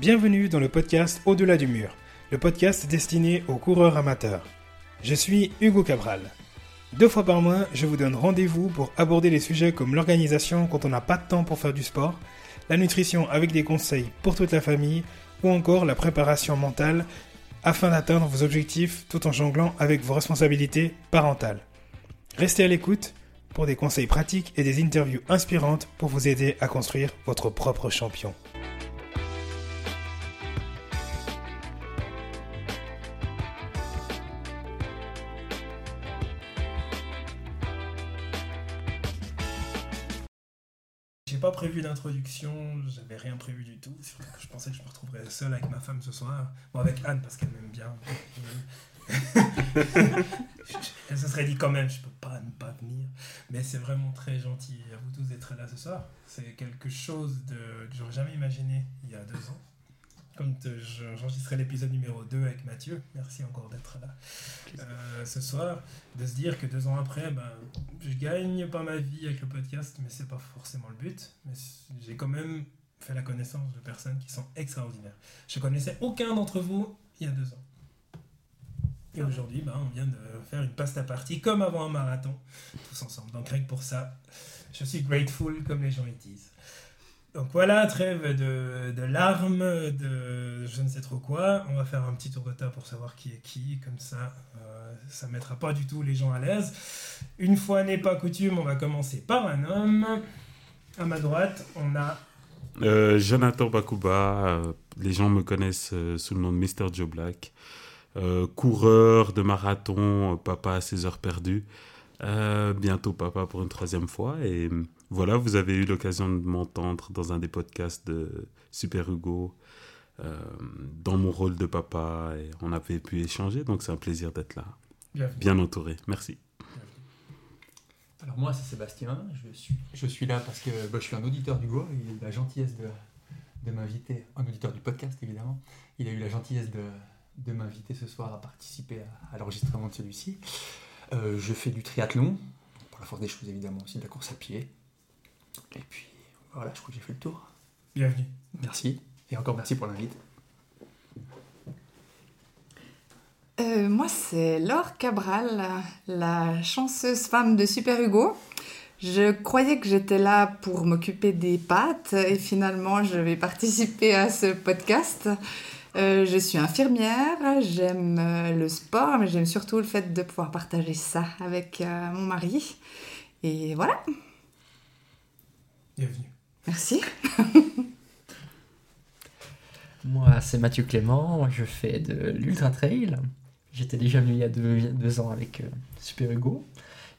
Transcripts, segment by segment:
Bienvenue dans le podcast Au-delà du mur, le podcast destiné aux coureurs amateurs. Je suis Hugo Cabral. Deux fois par mois, je vous donne rendez-vous pour aborder les sujets comme l'organisation quand on n'a pas de temps pour faire du sport, la nutrition avec des conseils pour toute la famille, ou encore la préparation mentale afin d'atteindre vos objectifs tout en jonglant avec vos responsabilités parentales. Restez à l'écoute pour des conseils pratiques et des interviews inspirantes pour vous aider à construire votre propre champion. D'introduction, j'avais rien prévu du tout. Surtout que je pensais que je me retrouverais seul avec ma femme ce soir. Bon, avec Anne parce qu'elle m'aime bien. Elle se serait dit quand même, je peux pas ne pas venir. Mais c'est vraiment très gentil à vous tous d'être là ce soir. C'est quelque chose de, que j'aurais jamais imaginé il y a deux ans. Je- j'enregistrais l'épisode numéro 2 avec Mathieu, merci encore d'être là euh, ce soir, de se dire que deux ans après, ben, je gagne pas ma vie avec le podcast, mais c'est pas forcément le but. Mais j'ai quand même fait la connaissance de personnes qui sont extraordinaires. Je connaissais aucun d'entre vous il y a deux ans. Et aujourd'hui, ben, on vient de faire une pasta party comme avant un marathon, tous ensemble. Donc rien que pour ça, je suis grateful comme les gens le disent. Donc voilà, trêve de, larmes, de je ne sais trop quoi. On va faire un petit tour de table pour savoir qui est qui, comme ça, euh, ça ne mettra pas du tout les gens à l'aise. Une fois n'est pas coutume, on va commencer par un homme. À ma droite, on a Euh, Jonathan Bakuba, euh, les gens me connaissent sous le nom de Mr. Joe Black. Coureur de marathon, papa à ses heures perdues. Bientôt papa pour une troisième fois. Et voilà, vous avez eu l'occasion de m'entendre dans un des podcasts de Super Hugo, euh, dans mon rôle de papa. Et on avait pu échanger, donc c'est un plaisir d'être là. Bienvenue. Bien entouré. Merci. Alors moi c'est Sébastien, je suis, je suis là parce que bah, je suis un auditeur d'Hugo, il a eu la gentillesse de, de m'inviter, un auditeur du podcast évidemment, il a eu la gentillesse de, de m'inviter ce soir à participer à, à l'enregistrement de celui-ci. Euh, je fais du triathlon, pour la force des choses évidemment aussi de la course à pied. Et puis voilà, je crois que j'ai fait le tour. Bienvenue. Merci, et encore merci pour l'invite. Euh, moi, c'est Laure Cabral, la, chanceuse femme de Super Hugo. Je croyais que j'étais là pour m'occuper des pâtes et finalement, je vais participer à ce podcast. Euh, je suis infirmière, j'aime euh, le sport, mais j'aime surtout le fait de pouvoir partager ça avec euh, mon mari. Et voilà, Bienvenue. merci. Moi, c'est Mathieu Clément, je fais de l'Ultra Trail. J'étais déjà venu il y a deux, deux ans avec euh, Super Hugo.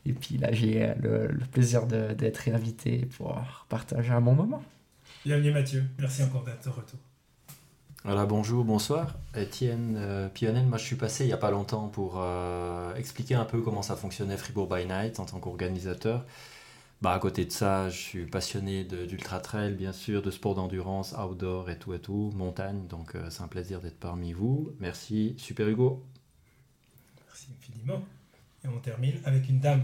Et puis là, j'ai euh, le, le plaisir de- d'être réinvité pour partager un bon moment. Bienvenue Mathieu. Merci encore d'être de retour. Voilà, bonjour, bonsoir. Étienne euh, Pionel, moi je suis passé il n'y a pas longtemps pour euh, expliquer un peu comment ça fonctionnait Fribourg by Night en tant qu'organisateur. Bah, à côté de ça, je suis passionné d'ultra trail, bien sûr, de sport d'endurance, outdoor et tout et tout, montagne, donc euh, c'est un plaisir d'être parmi vous. Merci, super Hugo. Merci infiniment. Et on termine avec une dame.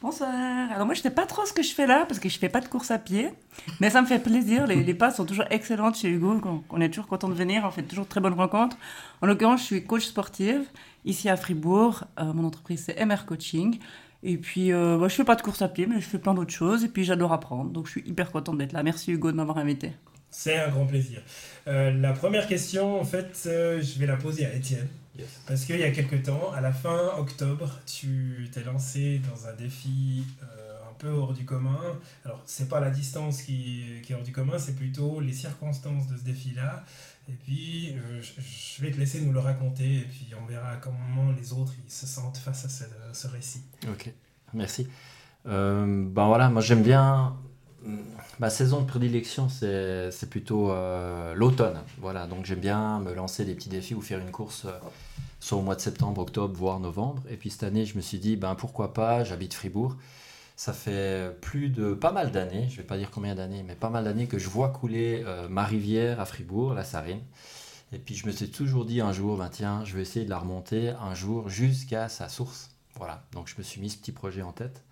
Bonsoir. Alors moi, je sais pas trop ce que je fais là parce que je fais pas de course à pied, mais ça me fait plaisir. Les, les passes sont toujours excellentes chez Hugo. On, on est toujours content de venir. On fait toujours de très bonnes rencontres. En l'occurrence, je suis coach sportive ici à Fribourg. Euh, mon entreprise c'est MR Coaching. Et puis, euh, bah, je fais pas de course à pied, mais je fais plein d'autres choses. Et puis, j'adore apprendre. Donc, je suis hyper contente d'être là. Merci Hugo de m'avoir invité. C'est un grand plaisir. Euh, la première question, en fait, euh, je vais la poser à Étienne. Parce qu'il y a quelques temps, à la fin octobre, tu t'es lancé dans un défi euh, un peu hors du commun. Alors, c'est pas la distance qui, qui est hors du commun, c'est plutôt les circonstances de ce défi-là. Et puis, euh, je, vais te laisser nous le raconter, et puis on verra comment les autres se sentent face à ce, récit. Ok, merci. Euh, ben voilà, moi j'aime bien. Ma saison de prédilection, c'est c'est plutôt euh, l'automne. Voilà, donc j'aime bien me lancer des petits défis ou faire une course euh, soit au mois de septembre, octobre, voire novembre. Et puis cette année, je me suis dit, ben pourquoi pas, j'habite Fribourg. Ça fait plus de pas mal d'années, je vais pas dire combien d'années, mais pas mal d'années que je vois couler euh, ma rivière à Fribourg, la Sarine. Et puis je me suis toujours dit un jour, ben tiens, je vais essayer de la remonter un jour jusqu'à sa source. Voilà, donc je me suis mis ce petit projet en tête.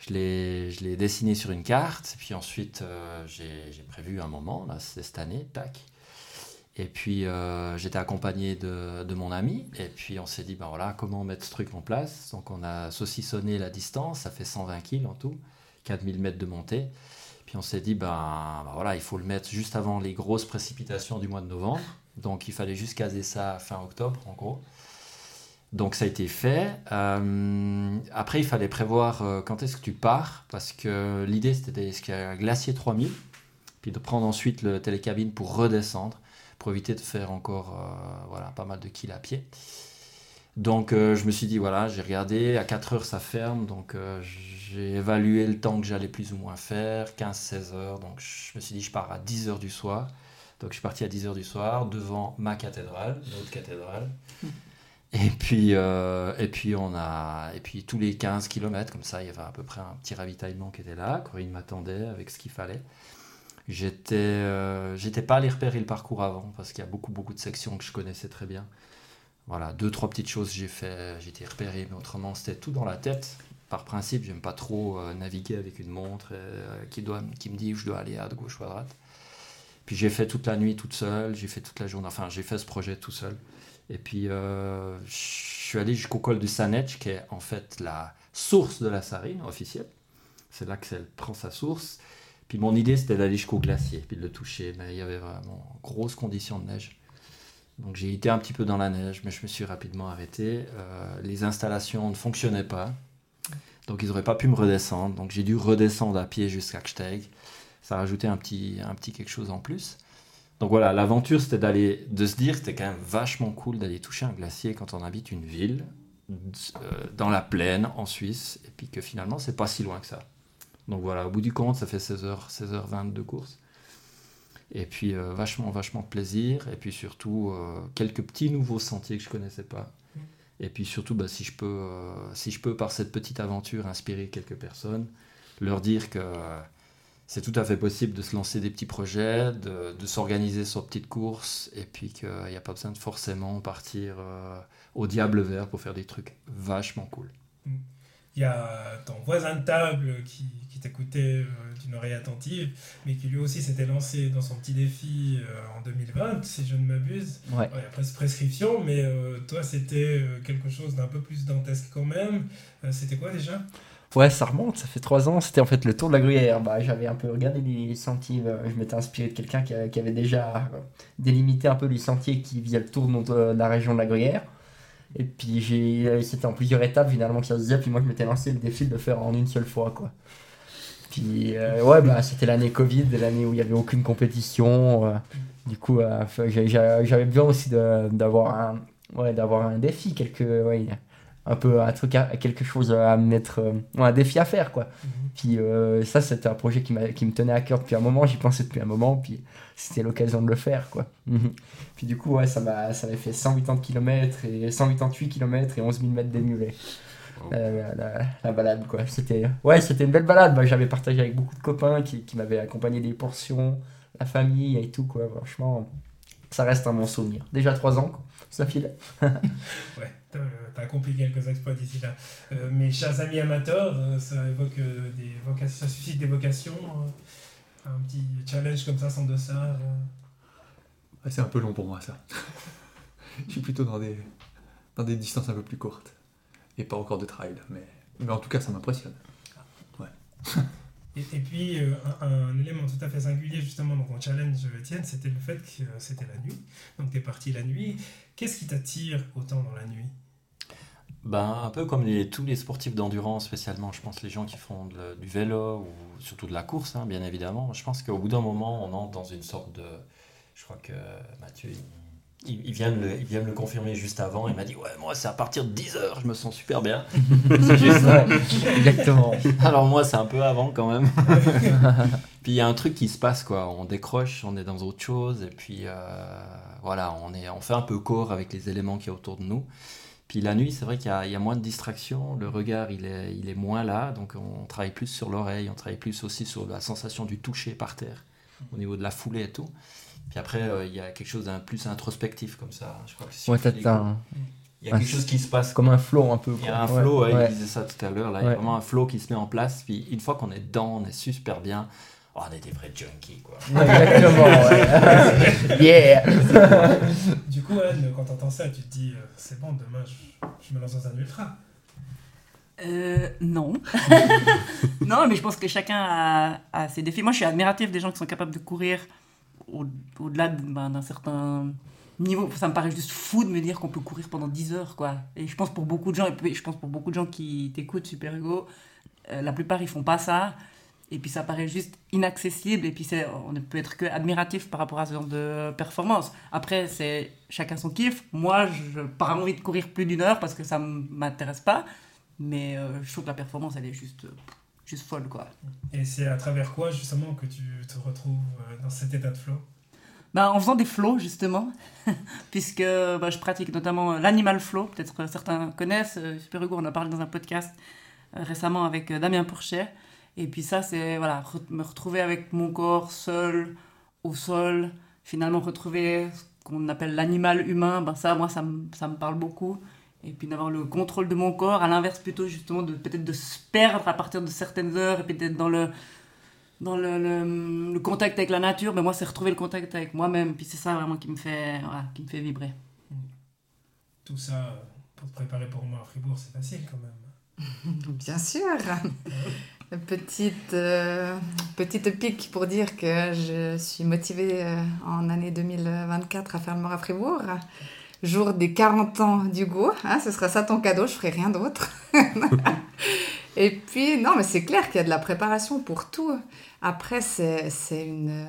Je l'ai, dessiné sur une carte, puis ensuite euh, j'ai prévu un moment, là, c'est cette année, tac. Et puis euh, j'étais accompagné de, de, mon ami. Et puis on s'est dit, ben voilà, comment mettre ce truc en place? Donc on a saucissonné la distance, ça fait 120 kg en tout, 4000 mètres de montée. Puis on s'est dit, ben, ben, voilà, il faut le mettre juste avant les grosses précipitations du mois de novembre. Donc il fallait juste caser ça fin octobre en gros. Donc ça a été fait. Euh, après, il fallait prévoir euh, quand est-ce que tu pars, parce que l'idée c'était un glacier 3000, puis de prendre ensuite le télécabine pour redescendre pour éviter de faire encore euh, voilà, pas mal de kills à pied. Donc euh, je me suis dit, voilà, j'ai regardé, à 4 heures ça ferme, donc euh, j'ai évalué le temps que j'allais plus ou moins faire, 15-16 heures, donc je me suis dit, je pars à 10 heures du soir. Donc je suis parti à 10 heures du soir devant ma cathédrale, notre cathédrale. Et puis, et puis on a, et puis tous les 15 km, comme ça, il y avait à peu près un petit ravitaillement qui était là. Corinne m'attendait avec ce qu'il fallait. J'étais, euh, j'étais pas allé repérer le parcours avant parce qu'il y a beaucoup beaucoup de sections que je connaissais très bien. Voilà, deux trois petites choses j'ai fait, été repéré, mais autrement c'était tout dans la tête. Par principe, j'aime pas trop euh, naviguer avec une montre euh, qui doit, qui me dit où je dois aller à gauche ou à droite. Puis j'ai fait toute la nuit toute seule, j'ai fait toute la journée, enfin j'ai fait ce projet tout seul. Et puis je suis allé jusqu'au col du Sanetch, qui est en fait la source de la Sarine officielle. C'est là que prend sa source. Puis mon idée, c'était d'aller jusqu'au glacier, puis de le toucher. Mais il y avait vraiment grosses conditions de neige. Donc j'ai été un petit peu dans la neige, mais je me suis rapidement arrêté. Euh, les installations ne fonctionnaient pas. Donc ils n'auraient pas pu me redescendre. Donc j'ai dû redescendre à pied jusqu'à Gsteig. Ça a rajouté un petit, un petit quelque chose en plus. Donc voilà, l'aventure, c'était d'aller, de se dire que c'était quand même vachement cool d'aller toucher un glacier quand on habite une ville, euh, dans la plaine, en Suisse, et puis que finalement, c'est pas si loin que ça. Donc voilà, au bout du compte, ça fait 16h, 16h20 de course. Et puis euh, vachement, vachement de plaisir. Et puis surtout, euh, quelques petits nouveaux sentiers que je connaissais pas. Mm. Et puis surtout, bah, si, je peux, euh, si je peux, par cette petite aventure, inspirer quelques personnes, leur dire que c'est tout à fait possible de se lancer des petits projets, de, de s'organiser sur petites courses, et puis qu'il n'y a pas besoin de forcément partir au diable vert pour faire des trucs vachement cool. Mm il y a ton voisin de table qui, qui t'écoutait euh, d'une oreille attentive, mais qui lui aussi s'était lancé dans son petit défi euh, en 2020, si je ne m'abuse. Ouais. prescription, mais euh, toi, c'était quelque chose d'un peu plus dantesque quand même. c'était quoi déjà? Ouais, ça remonte, ça fait trois ans. C'était en fait le tour de la gruyère. Bah, j'avais un peu regardé les sentiers. je m'étais inspiré de quelqu'un qui, avait déjà délimité un peu les sentiers qui faisaient le tour de la région de la gruyère. Et puis j'ai, c'était en plusieurs étapes finalement que ça se disait. Puis moi je m'étais lancé le défi de le faire en une seule fois quoi. Puis euh, ouais bah c'était l'année Covid, l'année où il n'y avait aucune compétition. Euh. du coup euh, j'avais besoin aussi d'avoir un, ouais, d'avoir un défi, quelque, ouais, un peu un truc, quelque chose à mettre, un défi à faire quoi. Mhm. Puis ça c'était un projet qui, qui me tenait à cœur depuis un moment. J'y pensais depuis un moment. Puis c'était l'occasion de le faire quoi. Mhm. Puis du coup, ouais, ça m'a ça fait 180 km et 188 km et 11 000 mètres dénivelés. Euh, la, balade quoi. C'était ouais, c'était une belle balade. Bah, j'avais partagé avec beaucoup de copains qui, qui m'avaient accompagné des portions, la famille et tout quoi. Franchement, ça reste un bon souvenir. Déjà 3 ans, quoi. Ça file. ouais, t'as accompli quelques exploits d'ici là. Euh, mes chers amis amateurs, euh, ça évoque des vocations, ça suscite des vocations un petit challenge comme ça sans dossard euh. C'est un peu long pour moi ça. je suis plutôt dans des, dans des distances un peu plus courtes. Et pas encore de trail, mais, mais en tout cas ça m'impressionne. Ouais. et, puis euh, un, élément tout à fait singulier justement dans ton challenge Étienne, c'était le fait que c'était la nuit. Donc tu es parti la nuit. Qu'est-ce qui t'attire autant dans la nuit? Ben, un peu comme tous les sportifs d'endurance, spécialement, je pense les gens qui font du vélo ou surtout de la course, hein, bien évidemment. Je pense qu'au bout d'un moment, on entre dans une sorte de. Je crois que Mathieu, il, vient, de le, il vient le confirmer juste avant. Il m'a dit Ouais, moi, c'est à partir de 10 heures, je me sens super bien. c'est juste ça. Exactement. Alors, moi, c'est un peu avant quand même. puis il y a un truc qui se passe, quoi. On décroche, on est dans autre chose, et puis euh, voilà, on, est, on fait un peu corps avec les éléments qui y autour de nous. Puis la nuit, c'est vrai qu'il y, a moins de distractions, le regard il est, il est moins là, donc on travaille plus sur l'oreille, on travaille plus aussi sur la sensation du toucher par terre, au niveau de la foulée et tout. Puis après, euh, il y a quelque chose d'un plus introspectif comme ça. Je crois que si ouais, un... Il y a quelque chose qui se passe. Comme un flow un peu. Il y a un flow, il disait ça tout à l'heure, là, il y a vraiment un flow qui se met en place. Puis une fois qu'on est dedans, on est super bien. Oh, on est des vrais junkies, quoi. Exactement, ouais. yeah Du coup, Anne, quand t'entends ça, tu te dis, euh, c'est bon, demain, je, je me lance dans un ultra. Euh, non. non, mais je pense que chacun a, a ses défis. Moi, je suis admiratif des gens qui sont capables de courir au-delà de- ben, d'un certain niveau. Ça me paraît juste fou de me dire qu'on peut courir pendant 10 heures, quoi. Et je pense pour beaucoup de gens, et je pense pour beaucoup de gens qui t'écoutent, Super Hugo, euh, la plupart, ils font pas ça. Et puis ça paraît juste inaccessible. Et puis on ne peut être que admiratif par rapport à ce genre de performance. Après, c'est chacun son kiff. Moi, je pas envie de courir plus d'une heure parce que ça ne m'intéresse pas. Mais euh, je trouve que la performance, elle est juste, euh, juste folle, quoi. Et c'est à travers quoi, justement, que tu te retrouves euh, dans cet état de flow? Bah, en faisant des flows, justement, puisque bah, je pratique notamment euh, l'animal flow, peut-être que certains connaissent. euh, Super Hugo, on en a parlé dans un podcast euh, récemment avec euh, Damien Pourchet. Et puis ça, c'est voilà, re- me retrouver avec mon corps seul, au sol, finalement retrouver ce qu'on appelle l'animal humain, ben ça, moi, ça, me- ça me parle beaucoup. Et puis d'avoir le contrôle de mon corps, à l'inverse plutôt justement de peut-être de se perdre à partir de certaines heures et puis d'être dans le, dans le, le, le contact avec la nature, mais moi, c'est retrouver le contact avec moi-même. Puis c'est ça vraiment qui me fait, voilà, qui me fait vibrer. Tout ça, euh, pour te préparer pour moi à Fribourg, c'est facile quand même. Bien sûr. Petite, euh, petite pique pour dire que je suis motivée euh, en année 2024 à faire le Mort à Fribourg. Jour des 40 ans d'Hugo. Hein, ce sera ça ton cadeau, je ferai rien d'autre. Et puis, non, mais c'est clair qu'il y a de la préparation pour tout. Après, c'est euh,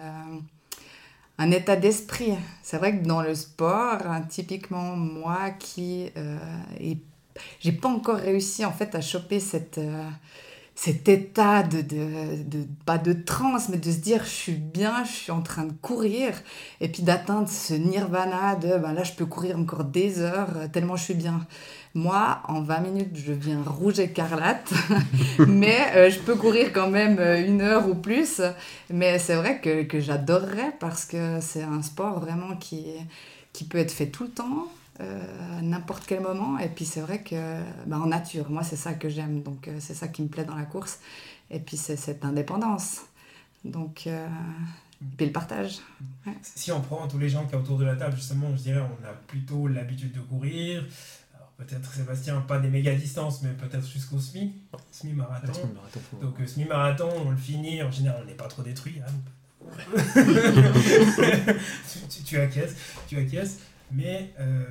un état d'esprit. C'est vrai que dans le sport, hein, typiquement, moi qui euh, j'ai pas encore réussi en fait à choper cette, euh, cet état de, de, de- pas de transe, mais de se dire je suis bien, je suis en train de courir, et puis d'atteindre ce nirvana de ben là je peux courir encore des heures euh, tellement je suis bien. Moi, en 20 minutes, je viens rouge écarlate, mais euh, je peux courir quand même euh, une heure ou plus. Mais c'est vrai que, que j'adorerais parce que c'est un sport vraiment qui, qui peut être fait tout le temps, à n'importe quel moment. Et puis c'est vrai que bah, en nature, moi c'est ça que j'aime, donc euh, c'est ça qui me plaît dans la course. Et puis c'est cette indépendance. Donc, euh, puis le partage. Si on prend tous les gens qui sont autour de la table, justement, je dirais on a plutôt l'habitude de courir. Alors peut-être Sébastien, pas des méga distances, mais peut-être jusqu'au semi, semi-marathon. Donc euh, semi-marathon, on le finit, en général on n'est pas trop détruit. hein. tu, tu- tu acquiesces, tu acquiesces. Mais euh,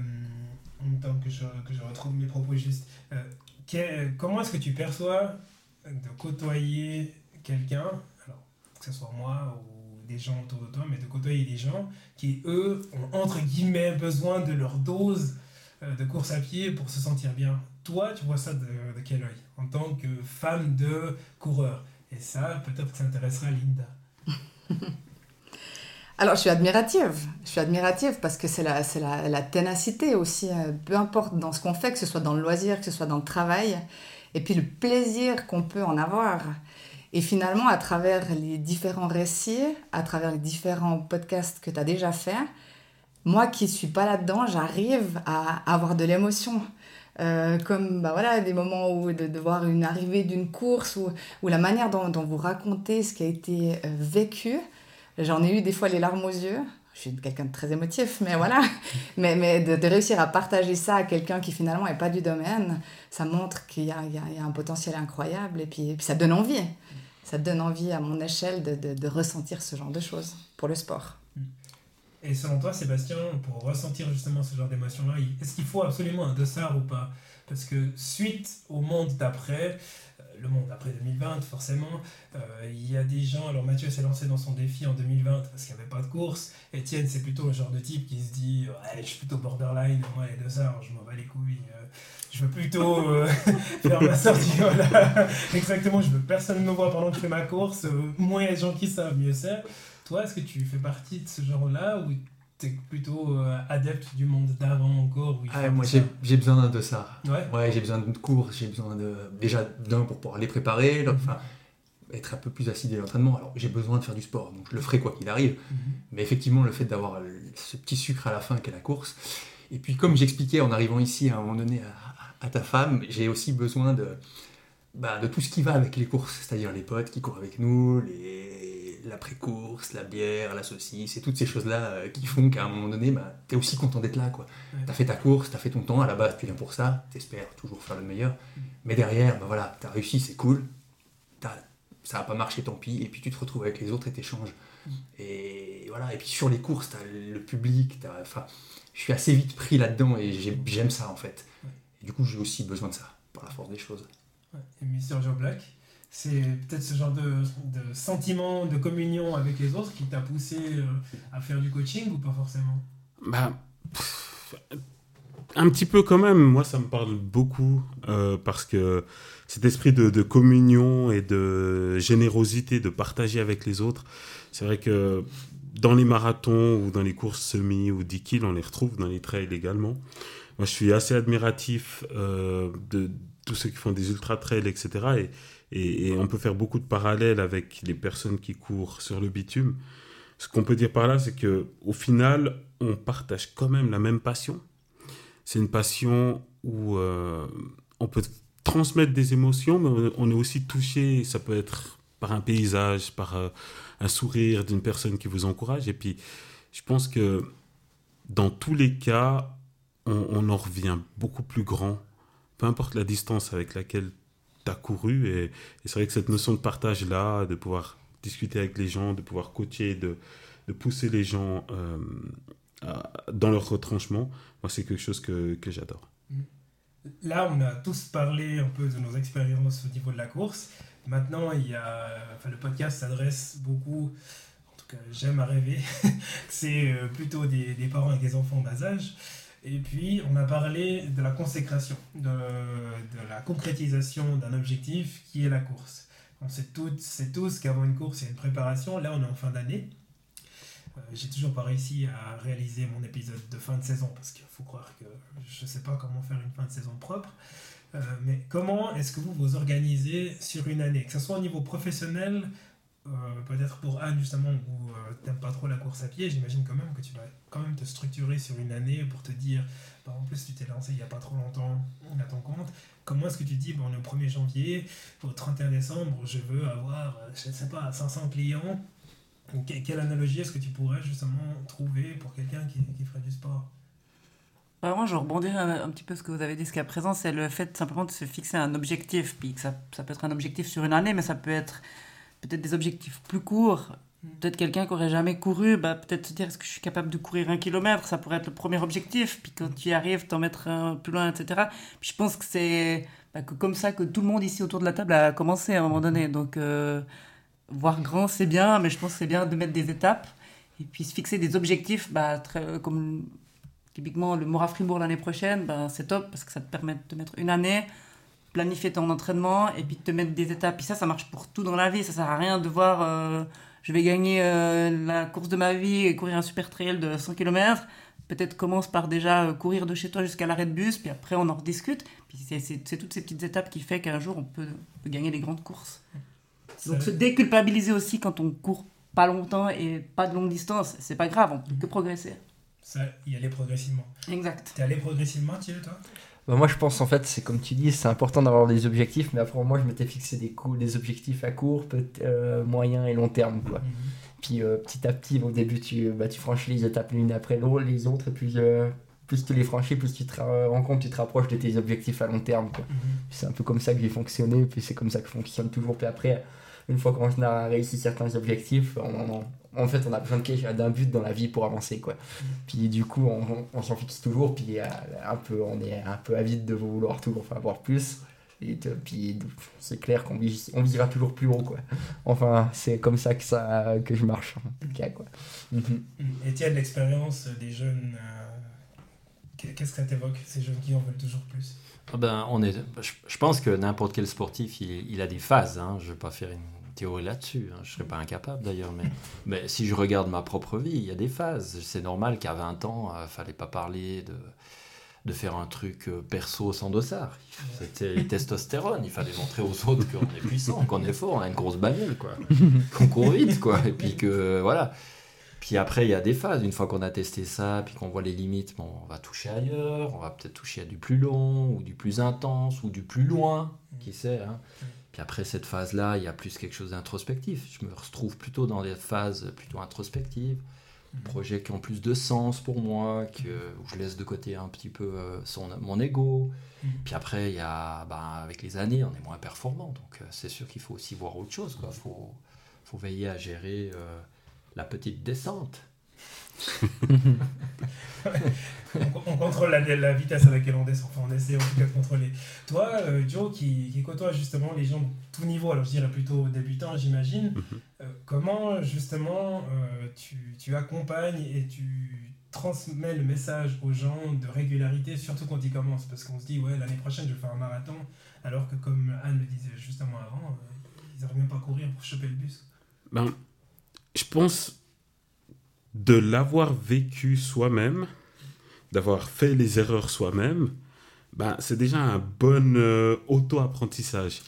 en même temps que je, que je retrouve mes propos justes, euh, comment est-ce que tu perçois de côtoyer quelqu'un, alors que ce soit moi ou des gens autour de toi, mais de côtoyer des gens qui, eux, ont entre guillemets besoin de leur dose euh, de course à pied pour se sentir bien? Toi, tu vois ça de, de quel œil En tant que femme de coureur? Et ça, peut-être que ça intéressera Linda. Alors, je suis admirative. Je suis admirative parce que c'est la, la, la ténacité aussi. euh, Peu importe dans ce qu'on fait, que ce soit dans le loisir, que ce soit dans le travail. Et puis le plaisir qu'on peut en avoir. Et finalement, à travers les différents récits, à travers les différents podcasts que tu as déjà fait, moi qui ne suis pas là-dedans, j'arrive à avoir de l'émotion. Euh, comme bah voilà, des moments où de, voir une arrivée d'une course ou, la manière dont, dont vous racontez ce qui a été euh, vécu. J'en ai eu des fois les larmes aux yeux. Je suis quelqu'un de très émotif, mais voilà. Mais, mais de, réussir à partager ça à quelqu'un qui finalement n'est pas du domaine, ça montre qu'il y a, un potentiel incroyable et puis, ça donne envie. Ça donne envie à mon échelle de, de- de ressentir ce genre de choses pour le sport. Et selon toi, Sébastien, pour ressentir justement ce genre d'émotion-là, est-ce qu'il faut absolument un dossard ou pas? Parce que suite au monde d'après, le monde d'après 2020, forcément, euh, il y a des gens. Alors Mathieu s'est lancé dans son défi en 2020 parce qu'il n'y avait pas de course. Étienne, c'est plutôt le genre de type qui se dit je suis plutôt borderline, moi les dossards, je m'en bats les couilles. euh, je veux plutôt euh, faire ma sortie. Voilà. Exactement, je veux personne me voit pendant que je fais ma course. moins il y a gens qui savent, mieux c'est. Toi, est-ce que tu fais partie de ce genre-là ou t'es plutôt euh, adepte du monde d'avant encore où il Ah, moi, j'ai besoin d'un de ça. Ouais. Ouais, j'ai besoin de cours, j'ai besoin de déjà d'un pour pouvoir les préparer, enfin, être un peu plus assidé à l'entraînement. Alors, j'ai besoin de faire du sport, donc je le ferai quoi qu'il arrive. Mhm. Mais effectivement, le fait d'avoir ce petit sucre à la fin qu'est la course. Et puis, comme j'expliquais en arrivant ici à un moment donné à, à ta femme, j'ai aussi besoin de, bah, de tout ce qui va avec les courses, c'est-à-dire les potes qui courent avec nous, les, l'après-course, la bière, la saucisse, et toutes ces choses-là euh, qui font qu'à un moment donné, bah, tu es aussi content d'être là. quoi. Ouais. Tu as fait ta course, tu as fait ton temps, à la base tu viens pour ça, tu espères toujours faire le meilleur. Mais derrière, bah voilà, tu as réussi, c'est cool. T'as- ça n'a pas marché, tant pis. Et puis tu te retrouves avec les autres et t'échanges. Et voilà, et puis sur les courses, tu as le public. t'as- Enfin, je suis assez vite pris là-dedans et j'ai- j'aime ça en fait. Et du coup, j'ai aussi besoin de ça, par la force des choses. Ouais. Et. Joe Black, c'est peut-être ce genre de, de sentiment de communion avec les autres qui t'a poussé euh, à faire du coaching ou pas forcément? Bah, un petit peu quand même. Moi, ça me parle beaucoup euh, parce que cet esprit de, de communion et de générosité, de partager avec les autres, c'est vrai que dans les marathons ou dans les courses semi ou 10 kills, on les retrouve dans les trails également. Moi, je suis assez admiratif euh, de tous ceux qui font des ultra trails, etc. Et, et, on peut faire beaucoup de parallèles avec les personnes qui courent sur le bitume. Ce qu'on peut dire par là, c'est que au final, on partage quand même la même passion. C'est une passion où euh, on peut transmettre des émotions, mais on- est aussi touché. Ça peut être par un paysage, par euh, un sourire d'une personne qui vous encourage. Et puis, je pense que dans tous les cas, on en revient beaucoup plus grand, peu importe la distance avec laquelle couru. Et, c'est vrai que cette notion de partage-là, de pouvoir discuter avec les gens, de pouvoir coacher, de, pousser les gens euh, dans leur retranchement, moi, c'est quelque chose que, j'adore. Là, on a tous parlé un peu de nos expériences au niveau de la course. Maintenant, il y a, enfin, le podcast s'adresse beaucoup, en tout cas, j'aime à rêver, c'est euh, plutôt des, parents avec des enfants bas âge. Et puis, on a parlé de la consécration, de, la concrétisation d'un objectif qui est la course. On sait toutes, tous qu'avant une course, il y a une préparation. Là, on est en fin d'année. Euh, J'ai toujours pas réussi à réaliser mon épisode de fin de saison parce qu'il faut croire que je sais pas comment faire une fin de saison propre. Euh, mais comment est-ce que vous vous organisez sur une année, que ce soit au niveau professionnel, euh, peut-être pour Anne justement où euh, t'aimes pas trop la course à pied, j'imagine quand même que tu vas quand même te structurer sur une année pour te dire, bah, en plus tu t'es lancé il y a pas trop longtemps à ton compte. Comment est-ce que tu dis, bon, on est au 1er janvier, au 31 décembre, je veux avoir, euh, je sais pas, 500 clients? Que- Quelle analogie est-ce que tu pourrais justement trouver pour quelqu'un qui, qui ferait du sport? Bah, moi, je rebondirai un, petit peu ce que vous avez dit jusqu'à présent, c'est le fait simplement de se fixer un objectif. Puis que ça, ça peut être un objectif sur une année, mais ça peut être peut-être des objectifs plus courts. Peut-être quelqu'un qui aurait jamais couru, bah, peut-être se dire est-ce que je suis capable de courir un kilomètre, ça pourrait être le premier objectif. Puis quand tu y arrives, t'en mettre un plus loin, etc. Puis je pense que c'est bah, que comme ça que tout le monde ici autour de la table a commencé à un moment donné. Donc euh, voir grand, c'est bien, mais je pense que c'est bien de mettre des étapes et puis se fixer des objectifs, bah, très, comme typiquement le Mora Fribourg l'année prochaine, ben, c'est top parce que ça te permet de te mettre une année, planifier ton entraînement et puis te mettre des étapes. Puis ça, ça marche pour tout dans la vie. Ça sert à rien de voir euh, je vais gagner euh, la course de ma vie et courir un super trail de 100 km. Peut-être commence par déjà euh, courir de chez toi jusqu'à l'arrêt de bus, puis après on en rediscute. Puis c'est- toutes ces petites étapes qui fait qu'un jour on peut, on peut gagner les grandes courses. Donc se déculpabiliser aussi quand on court pas longtemps et pas de longue distance, c'est pas grave, on peut que progresser. Ça, y aller progressivement. Exact. T'es allé progressivement, Thierry, toi? Bah, moi, je pense en fait, c'est comme tu dis, c'est important d'avoir des objectifs, mais après, moi, je m'étais fixé des, des objectifs à court, peut euh, moyen et long terme. Quoi. Puis euh, petit à petit, au début, tu, bah, tu franchis les étapes l'une après l'autre, les autres, et puis euh, plus tu les franchis, plus tu te rends compte, tu te rapproches de tes objectifs à long terme. Puis C'est un peu comme ça que j'ai fonctionné, puis c'est comme ça que je fonctionne toujours. Puis après, une fois qu'on a réussi certains objectifs, on, on- en fait, on a besoin d'un but dans la vie pour avancer. Quoi. Puis du coup, on, on s'en fixe toujours, puis euh, un peu, on est un peu avide de vouloir toujours avoir plus. Et puis c'est clair qu'on on visera toujours plus haut. Quoi. Enfin, c'est comme ça que, ça que je marche, en tout cas. Quoi. Mhm. Et tu as de l'expérience des jeunes. euh, qu'est- Qu'est-ce que ça t'évoque, ces jeunes qui en veulent toujours plus? Ah ben, on est, je, je pense que n'importe quel sportif, il, il a des phases. Hein. Je ne vais pas faire une théorie là-dessus. hein. Je ne serais pas incapable d'ailleurs. Mais, mais si je regarde ma propre vie, il y a des phases. C'est normal qu'à 20 ans, il ne fallait pas parler de, de faire un truc euh, perso sans dossard. C'était le testostérone. Il fallait montrer aux autres qu'on est puissant, qu'on est fort, on a une grosse bagnole, quoi. qu'on court vite, quoi. Et puis que, voilà. Puis après, il y a des phases. Une fois qu'on a testé ça, puis qu'on voit les limites, bon, on va toucher ailleurs, on va peut-être toucher à du plus long, ou du plus intense, ou du plus loin, qui sait. hein. Après cette phase-là, il y a plus quelque chose d'introspectif. Je me retrouve plutôt dans des phases plutôt introspectives, Mhm. projets qui ont plus de sens pour moi, que, où je laisse de côté un petit peu euh, son, mon ego. Mhm. Puis après, il y a, ben, avec les années, on est moins performant. Donc euh, c'est sûr qu'il faut aussi voir autre chose. Il faut, faut veiller à gérer euh, la petite descente. On, on contrôle la, la vitesse à laquelle on descend. Enfin, on essaie en tout cas de contrôler. Toi, euh, Joe, qui, qui côtoie justement les gens de tout niveau, alors je dirais plutôt débutants, j'imagine, euh, comment justement euh, tu, tu accompagnes et tu transmets le message aux gens de régularité, surtout quand ils commencent? Parce qu'on se dit, ouais, l'année prochaine, je vais faire un marathon, alors que comme Anne le disait justement avant, ils n'arrivent même pas à courir pour choper le bus. Ben, je pense de l'avoir vécu soi-même, d'avoir fait les erreurs soi-même, ben, c'est déjà un bon euh, auto-apprentissage.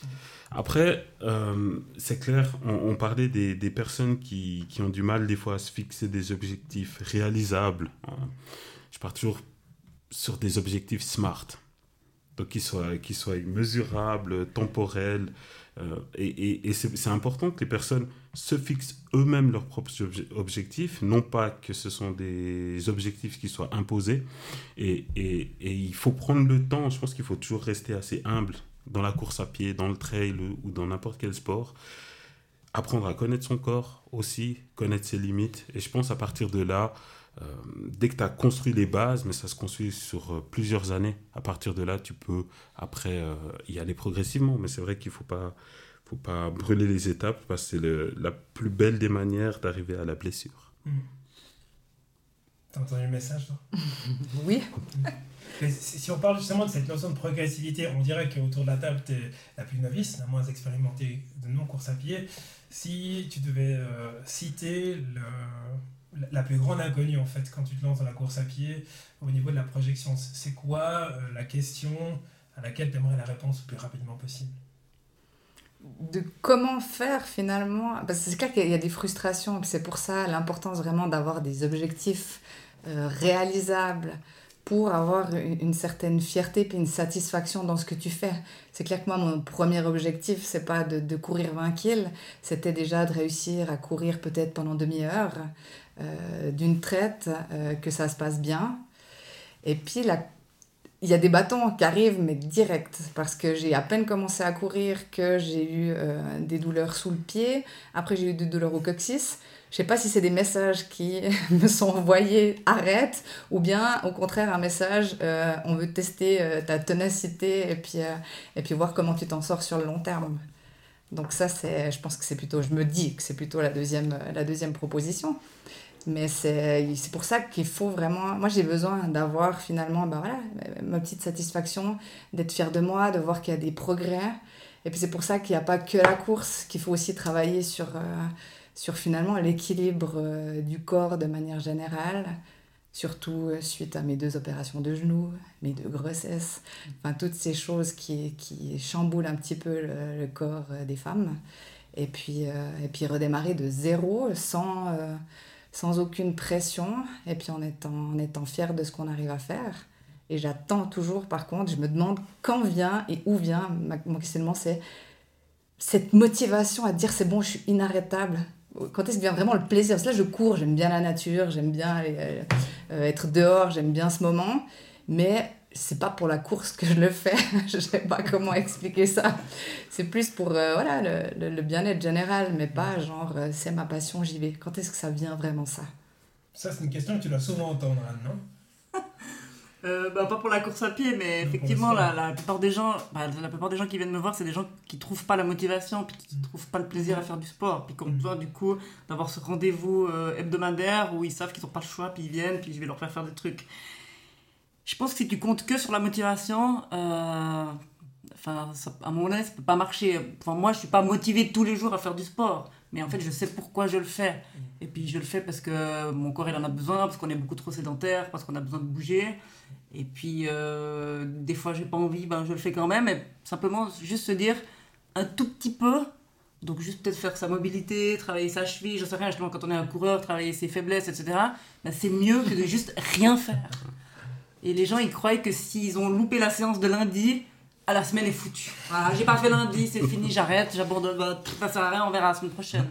Après, euh, c'est clair, on, parlait des, personnes qui, qui ont du mal des fois à se fixer des objectifs réalisables. hein. Je pars toujours sur des objectifs SMART. Donc, qui soient, soient mesurables, temporels. euh, et et- c'est important que les personnes se fixent eux-mêmes leurs propres obje- objectifs, non pas que ce sont des objectifs qui soient imposés. Et il faut prendre le temps, je pense qu'il faut toujours rester assez humble dans la course à pied, dans le trail ou dans n'importe quel sport. Apprendre à connaître son corps aussi, connaître ses limites. Et je pense à partir de là, euh, dès que tu as construit les bases, mais ça se construit sur euh, plusieurs années, à partir de là, tu peux après euh, y aller progressivement. Mais c'est vrai qu'il ne faut pas, faut pas brûler les étapes parce que c'est le- la plus belle des manières d'arriver à la blessure. T'as entendu le message, toi? Oui. Mais si on parle justement de cette notion de progressivité, on dirait qu'autour de la table, tu es la plus novice, la moins expérimentée de nos courses à pied. Si tu devais euh, citer le, la- la plus grande inconnue, en fait, quand tu te lances dans la course à pied, au niveau de la projection, c'est quoi euh, la question à laquelle tu aimerais la réponse le plus rapidement possible? De comment faire finalement parce que c'est clair qu'il y a des frustrations c'est pour ça l'importance vraiment d'avoir des objectifs euh, réalisables pour avoir une, certaine fierté puis une satisfaction dans ce que tu fais. C'est clair que moi mon premier objectif c'est pas de, de courir 20 kills, c'était déjà de réussir à courir peut-être pendant demi-heure euh, d'une traite euh, que ça se passe bien. Et puis la il y a des bâtons qui arrivent, mais direct, parce que j'ai à peine commencé à courir que j'ai eu euh, des douleurs sous le pied. Après, j'ai eu des douleurs au coccyx. Je sais pas si c'est des messages qui me sont envoyés arrête, ou bien au contraire un message euh, on veut tester euh, ta ténacité et puis, et puis voir comment tu t'en sors sur le long terme. Donc ça, c'est, je pense que c'est plutôt, je me dis que c'est plutôt la deuxième, la deuxième proposition. Mais c'est pour ça qu'il faut vraiment. Moi, j'ai besoin d'avoir finalement ben voilà, ma petite satisfaction, d'être fière de moi, de voir qu'il y a des progrès. Et puis c'est pour ça qu'il n'y a pas que la course, qu'il faut aussi travailler sur, euh, sur finalement l'équilibre euh, du corps de manière générale, surtout euh, suite à mes deux opérations de genoux, mes deux grossesses, enfin toutes ces choses qui, qui chamboulent un petit peu le, corps des femmes. Et puis, et puis redémarrer de zéro, sans, sans aucune pression, et puis en étant, en étant fier de ce qu'on arrive à faire. Et j'attends toujours, par contre, je me demande quand vient et où vient, mon questionnement c'est cette motivation à dire c'est bon, je suis inarrêtable. Quand est-ce que vient vraiment le plaisir? Parce que là, je cours, j'aime bien la nature, j'aime bien euh, euh, être dehors, j'aime bien ce moment, mais c'est pas pour la course que je le fais. je sais pas comment expliquer ça. C'est plus pour euh, voilà, le, le- le bien-être général, mais pas genre euh, c'est ma passion, j'y vais. Quand est-ce que ça vient vraiment ça? Ça, c'est une question que tu dois souvent entendre, Anne, non? Euh, bah, pas pour la course à pied, mais Non, effectivement, la, la plupart des gens, bah, la plupart des gens qui viennent me voir, c'est des gens qui trouvent pas la motivation, puis qui trouvent pas le plaisir à faire du sport, puis qui ont besoin du coup d'avoir ce rendez-vous euh, hebdomadaire où ils savent qu'ils n'ont pas le choix, puis ils viennent, puis je vais leur faire faire des trucs. Je pense que si tu comptes que sur la motivation, euh, enfin, ça- à mon avis, ça peut pas marcher. Enfin, moi, je suis pas motivé tous les jours à faire du sport, mais en fait, je sais pourquoi je le fais. Et puis, je le fais parce que mon corps, il en a besoin, parce qu'on est beaucoup trop sédentaire, parce qu'on a besoin de bouger. Et puis, euh, des fois, j'ai pas envie, ben, je le fais quand même. Et simplement, juste se dire un tout petit peu. Donc, juste peut-être faire sa mobilité, travailler sa cheville, je sais rien, justement, quand on est un coureur, travailler ses faiblesses, etc. Ben, c'est mieux que de juste rien faire. Et les gens, ils croient que s'ils ont loupé la séance de lundi, ah, la semaine est foutue. Voilà, j'ai pas fait lundi, c'est fini, j'arrête, j'abandonne, bah, ça sert à rien, on verra la semaine prochaine.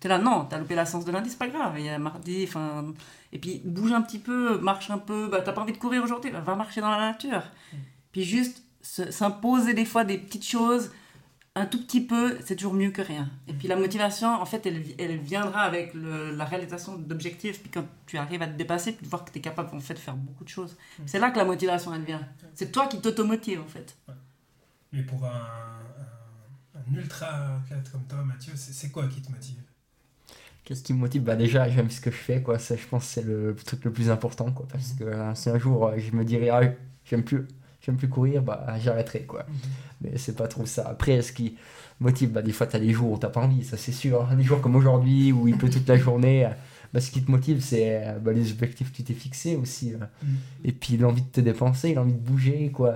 T'es là, non, t'as loupé la séance de lundi, c'est pas grave, il y a mardi, enfin. Et puis bouge un petit peu, marche un peu, bah, t'as pas envie de courir aujourd'hui, bah, va marcher dans la nature. Puis juste se- s'imposer des fois des petites choses, un tout petit peu, c'est toujours mieux que rien. Et puis la motivation, en fait, elle, elle viendra avec le- la réalisation d'objectifs. Puis quand tu arrives à te dépasser, puis de voir que tu es capable en fait, de faire beaucoup de choses. C'est là que la motivation, elle vient. C'est toi qui t'automotive, en fait. Mais pour un, un, un ultra athlète comme toi, Mathieu, c'est quoi qui te motive? Qu'est-ce qui me motive? Bah déjà, j'aime ce que je fais, quoi. Ça, je pense que c'est le truc le plus important, quoi. Parce que euh, si un jour, euh, je me dirais, ah, j'aime plus, j'aime plus courir, bah j'arrêterai, quoi. Mais c'est pas trop ça. Après, ce qui motive, bah des fois, t'as des jours où t'as pas envie, ça c'est sûr. Des jours comme aujourd'hui, où il pleut toute la journée, euh, bah ce qui te motive, c'est euh, bah, les objectifs que tu t'es fixés aussi. euh. Et puis l'envie de te dépenser, l'envie de bouger, quoi.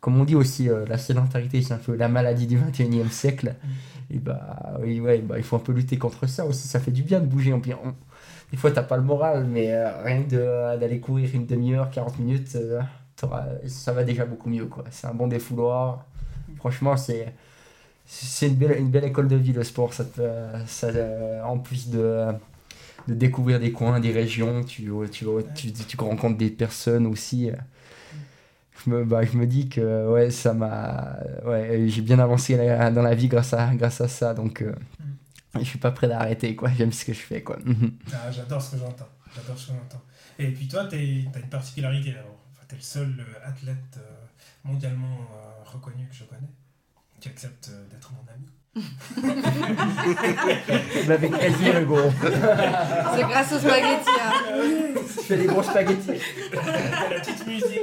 Comme on dit aussi, euh, la sédentarité, c'est un peu la maladie du 21e siècle. Et bah, oui, ouais, bah, il faut un peu lutter contre ça aussi. Ça fait du bien de bouger. En on- Des fois, t'as pas le moral, mais euh, rien que d'aller courir une demi-heure, 40 minutes, euh, ça va déjà beaucoup mieux. quoi. C'est un bon défouloir. Franchement, c'est c'est une belle, une belle école de vie, le sport. Ça te, ça, euh, en plus de, de découvrir des coins, des régions, tu, tu, tu, tu rencontres des personnes aussi. je me, bah, je me dis que ouais, ça m'a, ouais, j'ai bien avancé dans la vie grâce à, grâce à ça. Donc, euh, je suis pas prêt d'arrêter. quoi. J'aime ce que je fais. Quoi. Ah, J'adore ce que j'entends. J'adore ce que j'entends. Et puis toi, tu as une particularité alors. Enfin, tu es le seul euh, athlète euh, mondialement euh, reconnu que je connais qui accepte d'être mon ami. Avec Elvire Hugo. C'est grâce aux spaghettis. hein. Je fais des gros spaghettis. la petite musique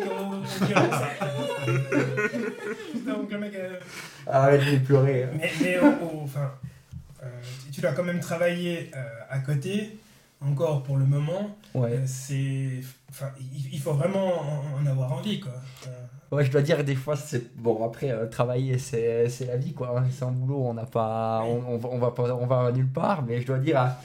ça. Donc le mec. euh, Arrête de pleurer. hein. Mais, mais au- au- enfin, euh, tu- tu dois quand même travailler euh, à côté, encore pour le moment. Ouais. Euh, c'est, enfin, il, il faut vraiment en, en avoir envie, quoi. Euh, Ouais, je dois dire, des fois, c'est. Bon, après, euh, travailler, c'est c'est la vie, quoi. hein. C'est un boulot, on n'a pas. On, on, va, on, va pas, on va nulle part, mais je dois dire, ah,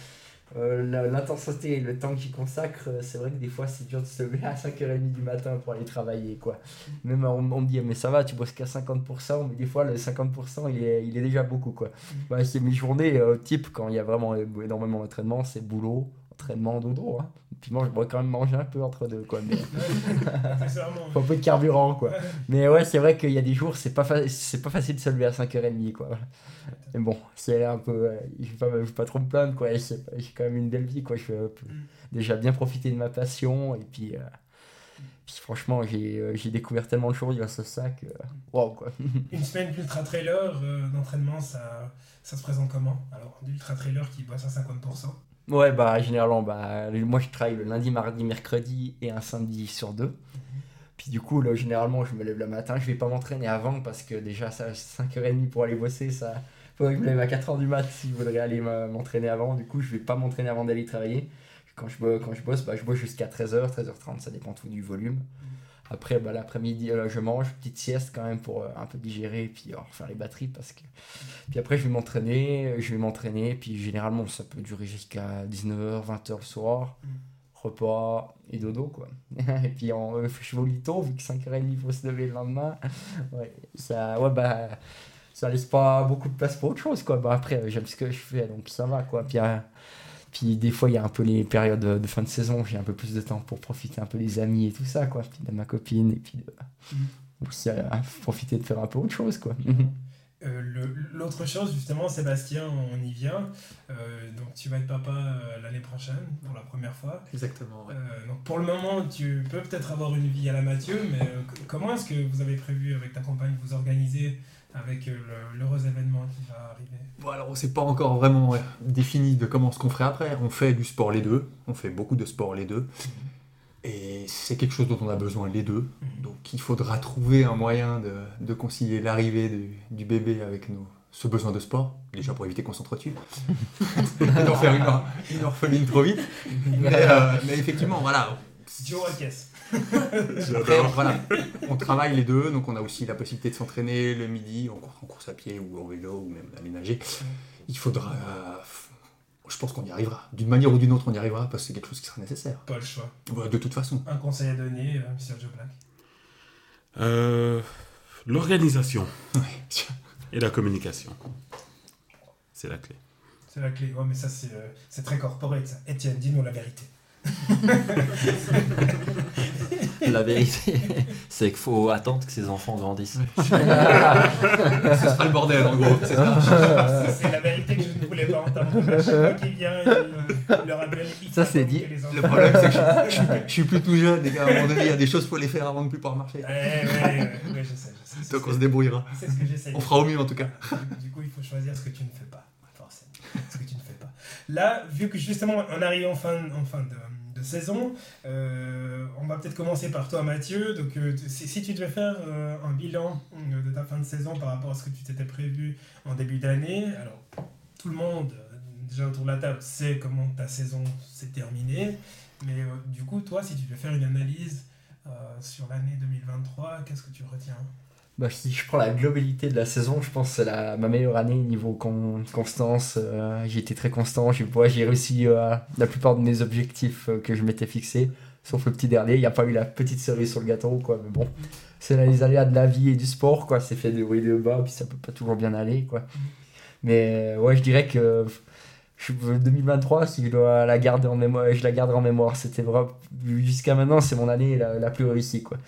l'intensité et le temps j'y consacre, c'est vrai que des fois, c'est dur de se lever à 5h30 du matin pour aller travailler, quoi. Même on, on me dit, mais ça va, tu bosses qu'à 50%, mais des fois, le 50%, il est, il est déjà beaucoup, quoi. Bah, c'est mes journées euh, type, quand il y a vraiment énormément d'entraînement, c'est boulot, entraînement, dodo, hein. Puis moi, je pourrais quand même manger un peu entre deux, quoi. Mais... faut un peu de carburant quoi. Mais ouais, c'est vrai qu'il y a des jours, c'est pas, fa- c'est pas facile de se lever à 5h30 quoi. Mais bon, c'est un peu. je vais pas, je vais pas trop me plaindre quoi. J'ai quand même une belle vie quoi. Je vais euh, déjà bien profiter de ma passion et puis. euh, puis franchement, j'ai euh, j'ai découvert tellement de choses grâce à ça que. Waouh quoi. Une semaine d'ultra trailer euh, d'entraînement, ça, ça se présente comment? Alors, d'ultra trailer qui bosse à 50%. Ouais, bah généralement, bah, moi je travaille le lundi, mardi, mercredi et un samedi sur deux. Puis du coup, là, généralement, je me lève le matin, je vais pas m'entraîner avant parce que déjà, ça 5h30 pour aller bosser, ça. Faudrait que je me lève à 4h du mat si je voudrais aller me- m'entraîner avant. Du coup, je vais pas m'entraîner avant d'aller travailler. Quand je, bo- quand je bosse, bah, je bosse jusqu'à 13h, 13h30, ça dépend tout du volume. Après, bah, l'après-midi, euh, je mange, petite sieste quand même pour euh, un peu digérer et puis euh, refaire les batteries parce que. Puis après, je vais m'entraîner, je vais m'entraîner, puis généralement, ça peut durer jusqu'à 19h, 20h le soir. Repas et dodo, quoi. et puis, en, euh, je vais au lit tôt, vu que 5h30, il faut se lever le lendemain. Ouais, ça, ouais, bah, ça laisse pas beaucoup de place pour autre chose, quoi. Bah, après, j'aime ce que je fais, donc ça va, quoi. Puis, puis des fois, il y a un peu les périodes de, fin de saison, j'ai un peu plus de temps pour profiter un peu des amis et tout ça, quoi. Puis de ma copine, et puis de, aussi euh, profiter de faire un peu autre chose, quoi. Euh, le- L'autre chose, justement, Sébastien, on y vient. Euh, donc, tu vas être papa euh, l'année prochaine, pour la première fois. Exactement, ouais. Euh, donc, pour le moment, tu peux peut-être avoir une vie à la Mathieu, mais euh, comment est-ce que vous avez prévu avec ta compagne vous organiser avec euh, l'heureux événement qui va arriver Bon, alors on s'est pas encore vraiment défini de comment ce qu'on ferait après. On fait du sport les deux, on fait beaucoup de sport les deux. Et c'est quelque chose dont on a besoin les deux. Donc il faudra trouver un moyen de, de concilier l'arrivée du, du bébé avec nos, ce besoin de sport. Déjà pour éviter qu'on s'entretue. Et d'en faire une, une orpheline trop vite. Mais, euh, mais effectivement, voilà. Joe à caisse. Après, voilà, on travaille les deux, donc on a aussi la possibilité de s'entraîner le midi en, cour- en course à pied ou en vélo ou même aller nager. Il faudra. euh, je pense qu'on y arrivera. D'une manière ou d'une autre, on y arrivera parce que c'est quelque chose qui sera nécessaire. Pas le choix. De toute façon. Un conseil à donner, euh. Joe Black Euh, L'organisation et la communication. C'est la clé. C'est la clé. Ouais, mais ça, c'est euh, c'est très corporate, ça. Étienne, dis-nous la vérité. La vérité, c'est qu'il faut attendre que ses enfants grandissent. Ce sera le bordel, en gros. C'est ça. Ça, c'est la vérité que je ne voulais pas entendre. Chaque qu'il vient, il, il le rappelle. il Ça, c'est dit. Le problème, c'est que je, je suis, je suis plus tout jeune, les gars. À un moment donné, il y a des choses, faut les faire avant de plus pouvoir marcher. Ouais, ouais, ouais, ouais, je sais, je sais. C'est Donc on se débrouillera. C'est ce que j'essaie. On fera au mieux, en tout cas. Du coup, il faut choisir ce que tu ne fais pas, forcément. Ce que tu ne fais pas. Là, vu que justement, on arrive en fin, en fin de, saison, euh, on va peut-être commencer par toi, Mathieu. Donc, euh, si, tu devais faire euh, un bilan de ta fin de saison par rapport à ce que tu t'étais prévu en début d'année, alors tout le monde, déjà autour de la table, sait comment ta saison s'est terminée. Mais du coup, toi, si tu devais faire une analyse sur l'année 2023, qu'est-ce que tu retiens? Bah, si je prends la globalité de la saison, je pense que c'est la, ma meilleure année niveau con- constance. Euh, j'ai été très constant. J'ai réussi euh, la plupart de mes objectifs euh, que je m'étais fixés, sauf le petit dernier. Il n'y a pas eu la petite cerise sur le gâteau, quoi. Mais bon, c'est les aléas de la vie et du sport, quoi. C'est fait de haut et de bas, puis ça peut pas toujours bien aller, quoi. Mais euh, ouais, je dirais que je, 2023, si je dois la garder en mémoire, je la garderai en mémoire. C'était vraiment, jusqu'à maintenant, c'est mon année la, la plus réussie, quoi.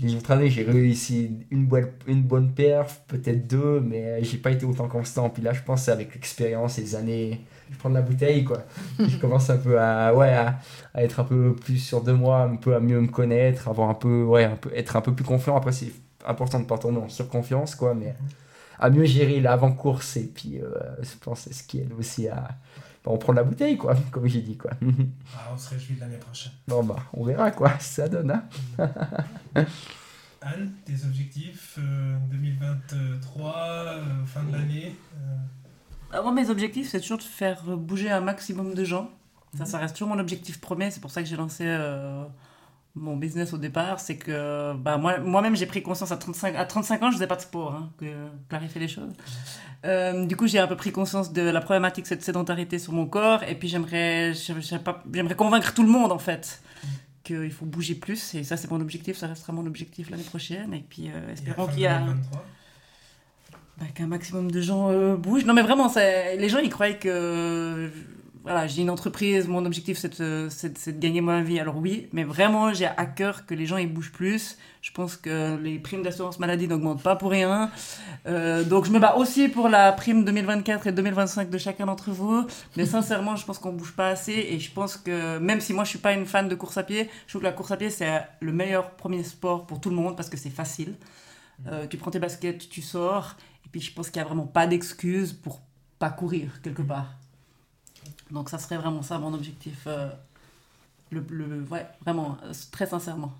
Les autres années, j'ai réussi une bonne, une bonne perf, peut-être deux, mais j'ai pas été autant constant. Puis là, je pense c'est avec l'expérience et les années, je prends de la bouteille, quoi. je commence un peu à, ouais, à, à être un peu plus sûr de moi, un peu à mieux me connaître, avoir un peu, ouais, un peu, être un peu plus confiant. Après, c'est important de pas tomber en surconfiance, quoi, mais à mieux gérer l'avant-course et puis, euh, je pense, que c'est ce qui aide aussi à, on prend de la bouteille, quoi, comme j'ai dit, quoi. ah, On se réjouit de l'année prochaine. bon, bah, on verra, quoi, ça donne, hein. Anne, tes objectifs euh, 2023, euh, fin de l'année euh, Ah, Moi, mes objectifs, c'est toujours de faire bouger un maximum de gens. Ça, ça reste toujours mon objectif premier. C'est pour ça que j'ai lancé euh, mon business au départ. C'est que bah, moi, moi-même, j'ai pris conscience à 35, à 35 ans, je faisais pas de sport, hein, que, clarifier les choses. Euh, du coup, j'ai un peu pris conscience de la problématique cette sédentarité sur mon corps. Et puis, j'aimerais, convaincre tout le monde, en fait, qu'il faut bouger plus. Et ça, c'est mon objectif. Ça restera mon objectif l'année prochaine. Et puis, euh, espérons qu'il y a... 2023 Bah, qu'un maximum de gens euh, bougent. Non, mais vraiment, les gens, ils croyaient que voilà, j'ai une entreprise, mon objectif, c'est de, de- gagner ma vie. Alors oui, mais vraiment, j'ai à cœur que les gens, ils bougent plus. Je pense que les primes d'assurance maladie n'augmentent pas pour rien. Euh, donc, je me bats aussi pour la prime 2024 et 2025 de chacun d'entre vous. Mais sincèrement, je pense qu'on bouge pas assez. Et je pense que, même si moi, je suis pas une fan de course à pied, je trouve que la course à pied, c'est le meilleur premier sport pour tout le monde parce que c'est facile. Euh, tu prends tes baskets, tu sors. Et puis je pense qu'il n'y a vraiment pas d'excuse pour pas courir quelque part. Donc ça serait vraiment ça mon objectif. euh, le, le, ouais, vraiment, euh, très sincèrement.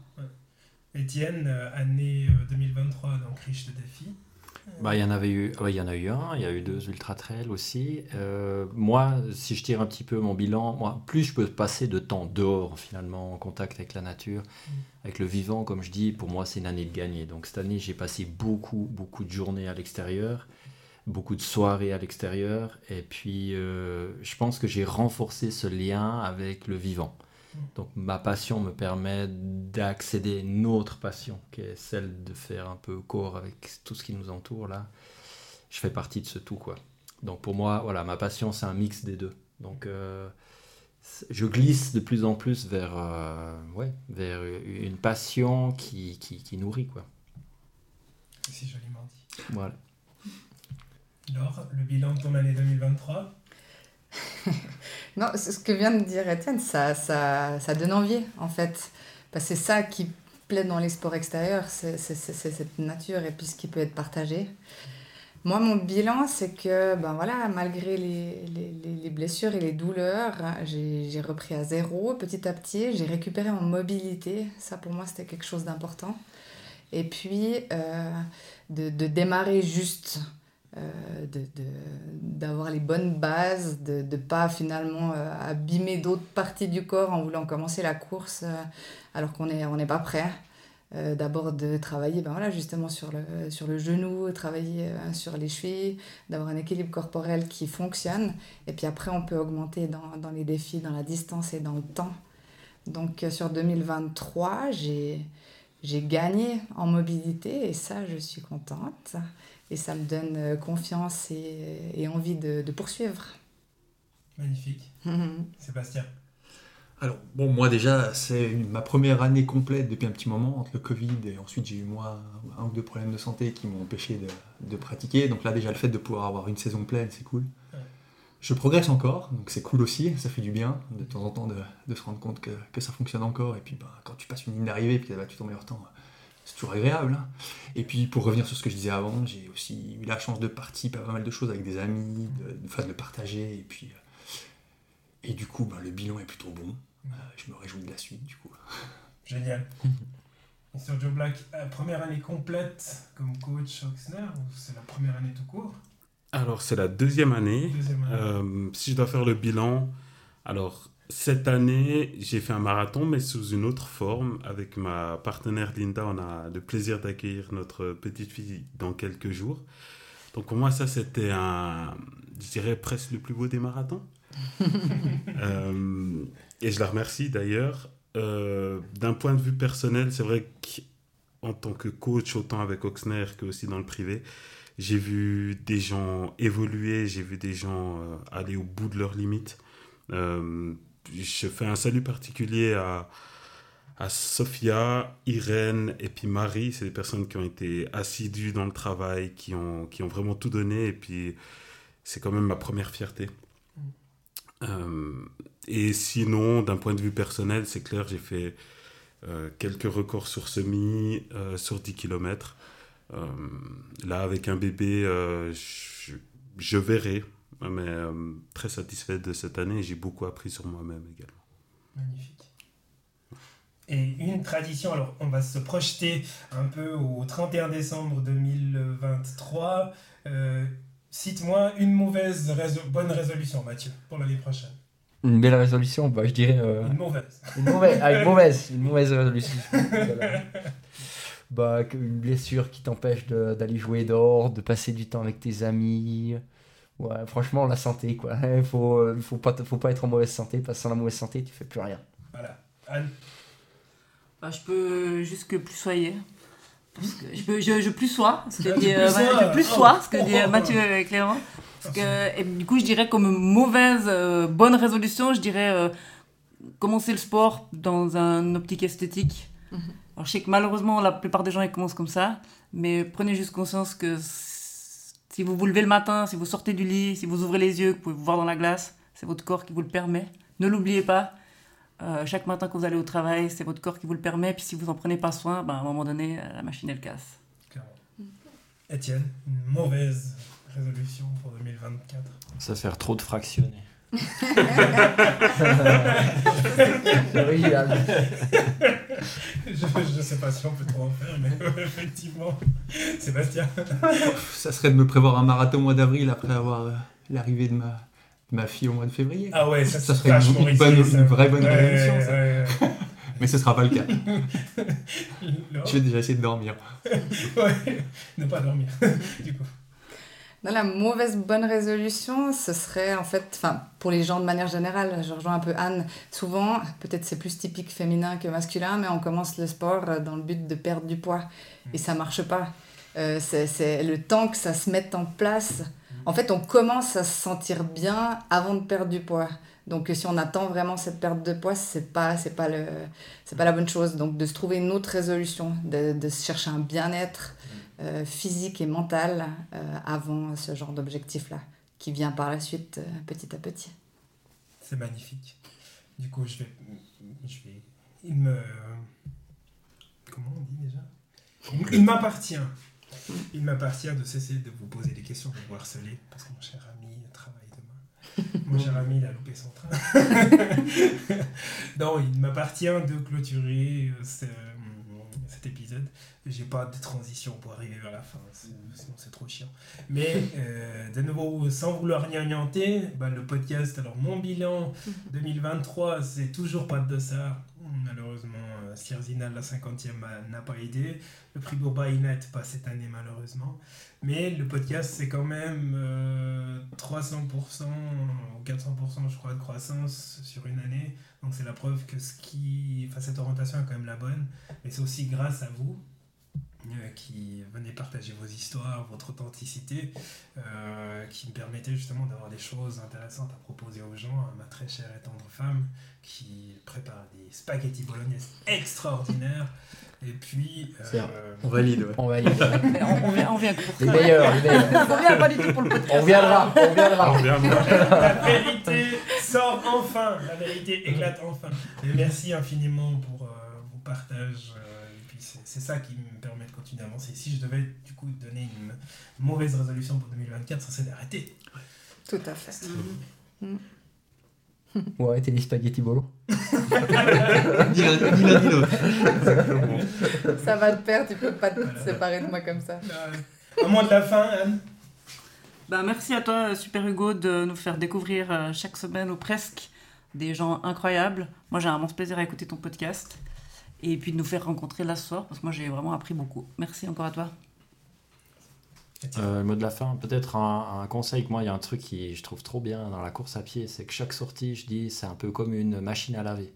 Étienne, euh, année euh, 2023, donc riche de défis. Bah, il y en avait eu, ouais, il y en a eu un, il y a eu deux ultra trails aussi. Euh, moi, si je tire un petit peu mon bilan, moi, plus je peux passer de temps dehors finalement en contact avec la nature, avec le vivant, comme je dis, pour moi c'est une année de gagner. Donc cette année j'ai passé beaucoup, beaucoup de journées à l'extérieur, beaucoup de soirées à l'extérieur, et puis euh, je pense que j'ai renforcé ce lien avec le vivant. Donc ma passion me permet d'accéder à une autre passion, qui est celle de faire un peu corps avec tout ce qui nous entoure là. Je fais partie de ce tout quoi. Donc pour moi, voilà, ma passion c'est un mix des deux. Donc euh, je glisse de plus en plus vers, euh, ouais, vers une passion qui, qui, qui nourrit quoi. C'est joliment dit. Voilà. Laure, le bilan de ton année 2023 Non, ce que vient de dire Étienne, ça, ça, ça donne envie, en fait. Parce que c'est ça qui plaît dans les sports extérieurs, c'est cette nature et puis ce qui peut être partagé. Moi, mon bilan, c'est que, ben voilà, malgré les, les, les- les blessures et les douleurs, j'ai repris à zéro petit à petit. J'ai récupéré en mobilité. Ça, pour moi, c'était quelque chose d'important. Et puis, euh, de, de démarrer juste d'avoir les bonnes bases, de ne pas finalement euh, abîmer d'autres parties du corps en voulant commencer la course euh, alors qu'on n'est on n'est pas prêt. Euh, D'abord de travailler ben voilà, justement sur le, sur le genou, travailler euh, sur les chevilles, d'avoir un équilibre corporel qui fonctionne. Et puis après, on peut augmenter dans, dans les défis, dans la distance et dans le temps. Donc euh, sur 2023, j'ai j'ai gagné en mobilité et ça, je suis contente. Et ça me donne euh, confiance et, et envie de, de poursuivre. Magnifique. Mhm. Sébastien. Alors, bon, moi déjà, c'est ma première année complète depuis un petit moment, entre le Covid et ensuite j'ai eu moi un ou deux problèmes de santé qui m'ont empêché de, de pratiquer. Donc là, déjà, le fait de pouvoir avoir une saison pleine, c'est cool. Ouais. Je progresse encore, donc c'est cool aussi, ça fait du bien de temps en temps de, de se rendre compte que, que ça fonctionne encore. Et puis, bah, quand tu passes une ligne d'arrivée et puis bah, tu ton meilleur temps, c'est toujours agréable. hein. Et puis, pour revenir sur ce que je disais avant, j'ai aussi eu la chance de participer à pas mal de choses avec des amis, de, de, enfin, de le partager. Et puis, euh, et du coup, bah, le bilan est plutôt bon. Euh, je me réjouis de la suite, du coup. Génial. Et sur Joe Black, euh, première année complète comme coach Oxner ou c'est la première année tout court? Alors, c'est la deuxième année. Deuxième année. Euh, si je dois faire le bilan, alors cette année, j'ai fait un marathon, mais sous une autre forme. Avec ma partenaire Linda, on a le plaisir d'accueillir notre petite fille dans quelques jours. Donc pour moi, ça, c'était un, je dirais, presque le plus beau des marathons. Euh, et je la remercie d'ailleurs. Euh, D'un point de vue personnel, c'est vrai qu'en tant que coach, autant avec Oxner que aussi dans le privé, j'ai vu des gens évoluer, j'ai vu des gens euh, aller au bout de leurs limites. Je fais un salut particulier à, à Sophia, Irène et puis Marie. C'est des personnes qui ont été assidues dans le travail, qui ont, qui ont vraiment tout donné. Et puis, c'est quand même ma première fierté. Euh, et sinon, d'un point de vue personnel, c'est clair, j'ai fait euh, quelques records sur semi, euh, sur 10 km. Là, avec un bébé, je, je verrai, mais euh, très satisfait de cette année. J'ai beaucoup appris sur moi-même également. Magnifique. Et une tradition, alors on va se projeter un peu au 31 décembre 2023. Euh, Cite-moi une mauvaise réso- bonne résolution, Mathieu, pour l'année prochaine. Une belle résolution, bah, je dirais. euh, Une mauvaise. Une mauvaise, ah, une mauvaise, une mauvaise résolution. Voilà. Bah, une blessure qui t'empêche de- d'aller jouer dehors, de passer du temps avec tes amis. Ouais, franchement, la santé, quoi. Il faut, euh, faut, pas, faut pas être en mauvaise santé, parce que sans la mauvaise santé, tu fais plus rien. Voilà. Anne, Bah, je peux juste que plus. Parce que je, peux, je, je plus sois, ce que Ah, dit, euh, plus ouais, sois. je plus Oh. sois, ce que dit Oh, euh, oh, Mathieu et Clément. Parce que, et du coup, je dirais comme mauvaise, euh, bonne résolution, je dirais euh, commencer le sport dans un optique esthétique. Mhm. Alors, je sais que malheureusement, la plupart des gens, ils commencent comme ça, mais prenez juste conscience que si vous vous levez le matin, si vous sortez du lit, si vous ouvrez les yeux, que vous pouvez vous voir dans la glace, c'est votre corps qui vous le permet. Ne l'oubliez pas. Euh, chaque matin que vous allez au travail, c'est votre corps qui vous le permet. Puis si vous en prenez pas soin, ben, à un moment donné, euh, la machine elle casse. clairement. Étienne, une mauvaise résolution pour 2024. Ça faire trop de fractionnés. Je, je sais pas si on peut trop en faire, mais effectivement. Sébastien. Ça serait de me prévoir un marathon au mois d'avril après avoir euh, l'arrivée de ma, de ma fille au mois de février. Ah ouais, ça, serait une- une bonne- ça. une vraie bonne Ouais. Mais ce sera pas le cas. Je vais déjà essayer de dormir. Ouais, ne pas dormir, du coup. Dans la mauvaise bonne résolution, ce serait en fait, enfin pour les gens de manière générale, je rejoins un peu Anne, souvent, peut-être c'est plus typique féminin que masculin, mais on commence le sport euh, dans le but de perdre du poids et ça marche pas. Euh, c'est le temps que ça se mette en place. En fait, on commence à se sentir bien avant de perdre du poids. Donc si on attend vraiment cette perte de poids, c'est pas c'est pas le c'est pas la bonne chose. Donc de se trouver une autre résolution, de, de se chercher un bien-être physique et mental euh, avant ce genre d'objectif-là, qui vient par la suite euh, petit à petit. C'est magnifique. Du coup, je vais. Je vais. Il me. Comment on dit déjà? Il, m'appartient. Il m'appartient de cesser de vous poser des questions, de vous harceler, parce que mon cher ami travaille demain. Mon cher ami, il a loupé son train. non, il m'appartient de clôturer euh, ce- cet épisode. J'ai pas de transition pour arriver vers la fin, sinon c'est trop chiant. Mais euh, de nouveau, sans vouloir gnagnoter, bah, le podcast, alors mon bilan 2023, c'est toujours pas de ça. Malheureusement. euh, Sierzinal, la 50e, n'a pas aidé. Le prix Bourbaï n'aide pas cette année, malheureusement. Mais le podcast, c'est quand même 300% ou 400%, je crois, de croissance sur une année. Donc c'est la preuve que ce qui, enfin, cette orientation est quand même la bonne. Mais c'est aussi grâce à vous, euh, qui venez partager vos histoires, votre authenticité, euh, qui me permettait justement d'avoir des choses intéressantes à proposer aux gens, à ma très chère et tendre femme, qui prépare des spaghettis bolognaises extraordinaires. Et puis. Euh, on valide, On valide. on, vient, on vient pour ça. Les meilleurs, les meilleurs. on vient pas du tout pour le podcast. On viendra, on viendra. On viendra. La vérité sort enfin. La vérité éclate enfin. Et merci infiniment pour vos partages c'est ça qui me permet de continuer à avancer. Si je devais du coup donner une mauvaise résolution pour 2024, ça serait d'arrêter. Tout à fait. Mm. Ou arrêter les spaghetti bolo. ni l'un ni l'autre. Ça va te perdre, tu peux pas te séparer de moi comme ça. Au moins de la fin, Anne. Bah, merci à toi, Super Hugo, de nous faire découvrir euh, chaque semaine ou presque des gens incroyables. Moi, j'ai un immense plaisir à écouter ton podcast et puis de nous faire rencontrer là ce soir, parce que moi j'ai vraiment appris beaucoup. Merci encore à toi. Euh, le mot de la fin, peut-être un, conseil que moi, il y a un truc qui je trouve trop bien dans la course à pied, c'est que chaque sortie, je dis, c'est un peu comme une machine à laver.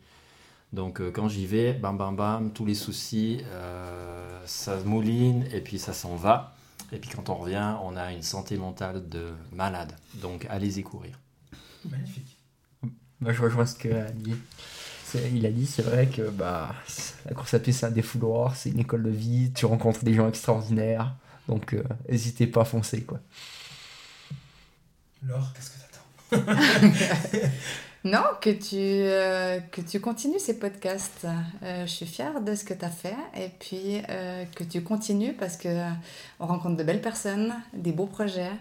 Donc euh, quand j'y vais, bam bam bam, tous les soucis, euh, ça mouline et puis ça s'en va. Et puis quand on revient, on a une santé mentale de malade. Donc allez-y courir. Magnifique. Moi je rejoins ce que dit il a dit, c'est vrai que bah, la course à pied, c'est un défouloir, c'est une école de vie, tu rencontres des gens extraordinaires, donc euh, n'hésitez pas à foncer. Quoi. Laure, qu'est-ce que t'attends? Non, que tu, euh, que tu continues ces podcasts. Euh, je suis fière de ce que tu as fait et puis que tu continues parce que on rencontre de belles personnes, des beaux projets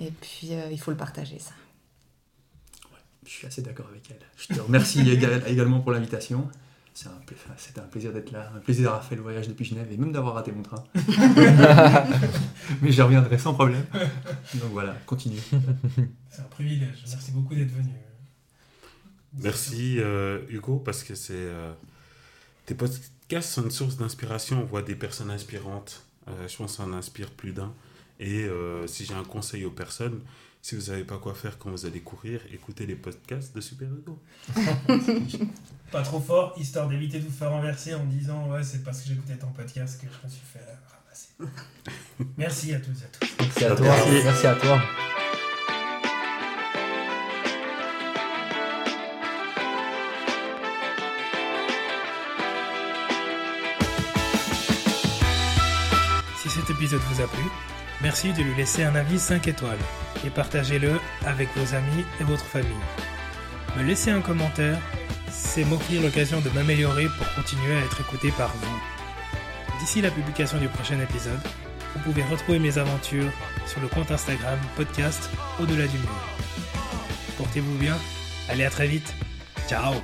et puis il faut le partager ça. Je suis assez d'accord avec elle. Je te remercie également pour l'invitation. C'était un, plaisir d'être là, un plaisir d'avoir fait le voyage depuis Genève et même d'avoir raté mon train. Mais j'y reviendrai sans problème. Donc voilà, continue. C'est un privilège. Merci beaucoup d'être venu. Merci euh, Hugo, parce que c'est. Euh, tes podcasts sont une source d'inspiration. On voit des personnes inspirantes. Euh, je pense que ça en inspire plus d'un. Et si j'ai un conseil aux personnes, si vous savez pas quoi faire quand vous allez courir, écoutez les podcasts de Super Hugo. pas trop fort, histoire d'éviter de vous faire renverser en disant ouais c'est parce que j'écoutais ton podcast que je me suis fait ramasser. Merci à tous et à tous. Merci à toi. Merci à toi. Si cet épisode vous a plu, Merci de lui laisser un avis 5 étoiles et partagez-le avec vos amis et votre famille. Me laisser un commentaire, c'est m'offrir l'occasion de m'améliorer pour continuer à être écouté par vous. D'ici la publication du prochain épisode, vous pouvez retrouver mes aventures sur le compte Instagram podcast Au-delà du mur. Portez-vous bien, allez à très vite, ciao